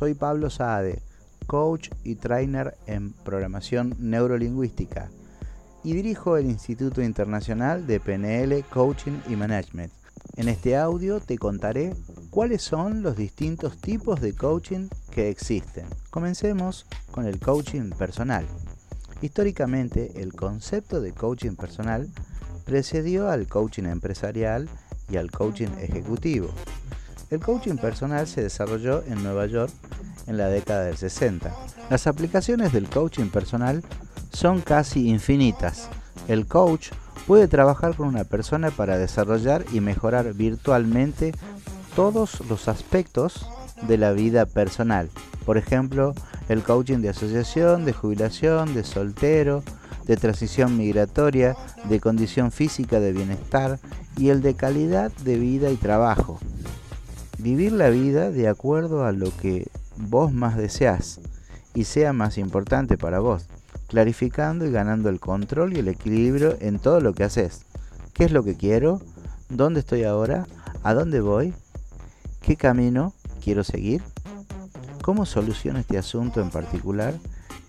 soy Pablo Saade, coach y trainer en programación neurolingüística y dirijo el Instituto Internacional de PNL, Coaching y Management. En este audio te contaré cuáles son los distintos tipos de coaching que existen. Comencemos con el coaching personal. Históricamente, el concepto de coaching personal precedió al coaching empresarial y al coaching ejecutivo. El coaching personal se desarrolló en Nueva York en la década del 60. Las aplicaciones del coaching personal son casi infinitas. El coach puede trabajar con una persona para desarrollar y mejorar virtualmente todos los aspectos de la vida personal. Por ejemplo, el coaching de asociación, de jubilación, de soltero, de transición migratoria, de condición física de bienestar y el de calidad de vida y trabajo. Vivir la vida de acuerdo a lo que vos más deseas y sea más importante para vos, clarificando y ganando el control y el equilibrio en todo lo que haces. ¿Qué es lo que quiero? ¿Dónde estoy ahora? ¿A dónde voy? ¿Qué camino quiero seguir? ¿Cómo soluciono este asunto en particular?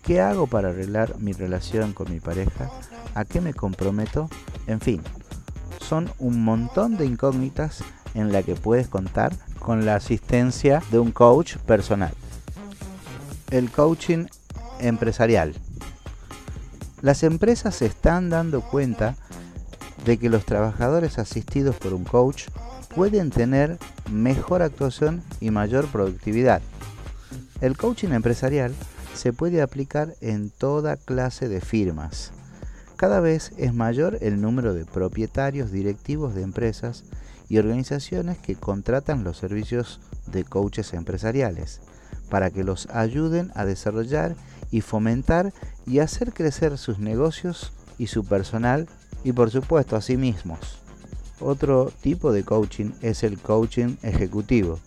¿Qué hago para arreglar mi relación con mi pareja? ¿A qué me comprometo? En fin, son un montón de incógnitas en la que puedes contar con la asistencia de un coach personal. El coaching empresarial. Las empresas se están dando cuenta de que los trabajadores asistidos por un coach pueden tener mejor actuación y mayor productividad. El coaching empresarial se puede aplicar en toda clase de firmas. Cada vez es mayor el número de propietarios directivos de empresas y organizaciones que contratan los servicios de coaches empresariales para que los ayuden a desarrollar y fomentar y hacer crecer sus negocios y su personal y por supuesto a sí mismos. Otro tipo de coaching es el coaching ejecutivo.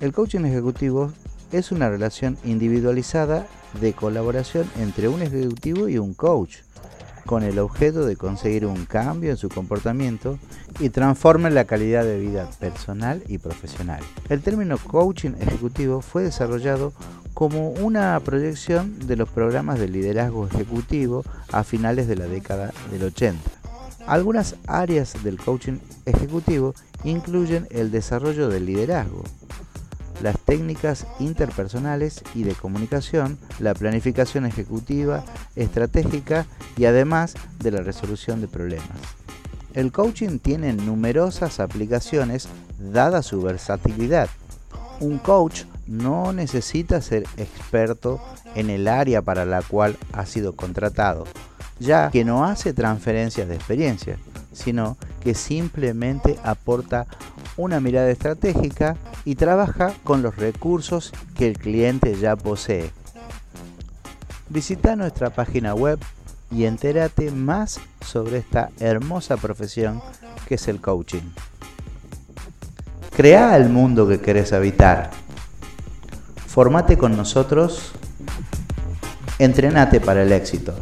El coaching ejecutivo es una relación individualizada de colaboración entre un ejecutivo y un coach con el objeto de conseguir un cambio en su comportamiento y transforme la calidad de vida personal y profesional. El término coaching ejecutivo fue desarrollado como una proyección de los programas de liderazgo ejecutivo a finales de la década del 80. Algunas áreas del coaching ejecutivo incluyen el desarrollo del liderazgo, las técnicas interpersonales y de comunicación, la planificación ejecutiva, estratégica y además de la resolución de problemas. El coaching tiene numerosas aplicaciones dada su versatilidad. Un coach no necesita ser experto en el área para la cual ha sido contratado, ya que no hace transferencias de experiencia, sino que simplemente aporta una mirada estratégica y trabaja con los recursos que el cliente ya posee. Visita nuestra página web y entérate más sobre esta hermosa profesión que es el coaching. Crea el mundo que querés habitar. Formate con nosotros. Entrenate para el éxito.